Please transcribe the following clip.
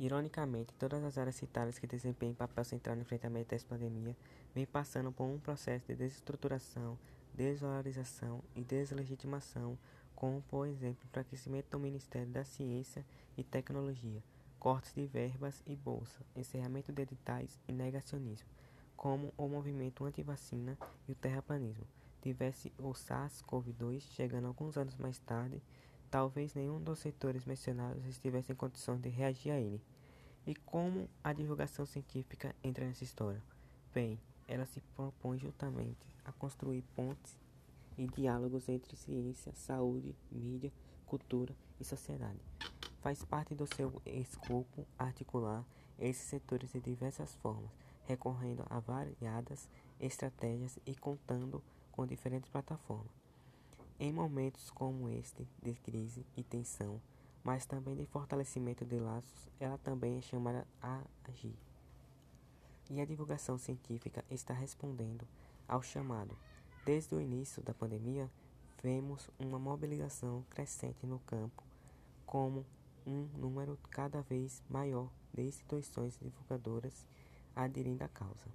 Ironicamente, todas as áreas citadas que desempenham papel central no enfrentamento dessa pandemia vêm passando por um processo de desestruturação, desvalorização e deslegitimação, como, por exemplo, o enfraquecimento do Ministério da Ciência e Tecnologia, cortes de verbas e bolsa, encerramento de editais e negacionismo, como o movimento anti-vacina e o terraplanismo. Tivesse o SARS-CoV-2 chegando alguns anos mais tarde, talvez nenhum dos setores mencionados estivesse em condições de reagir a ele. E como a divulgação científica entra nessa história? Bem, ela se propõe justamente a construir pontes e diálogos entre ciência, saúde, mídia, cultura e sociedade. Faz parte do seu escopo articular esses setores de diversas formas, recorrendo a variadas estratégias e contando com diferentes plataformas. Em momentos como este de crise e tensão, mas também de fortalecimento de laços, ela também é chamada a agir. E a divulgação científica está respondendo ao chamado. Desde o início da pandemia, vemos uma mobilização crescente no campo, como um número cada vez maior de instituições divulgadoras aderindo à causa.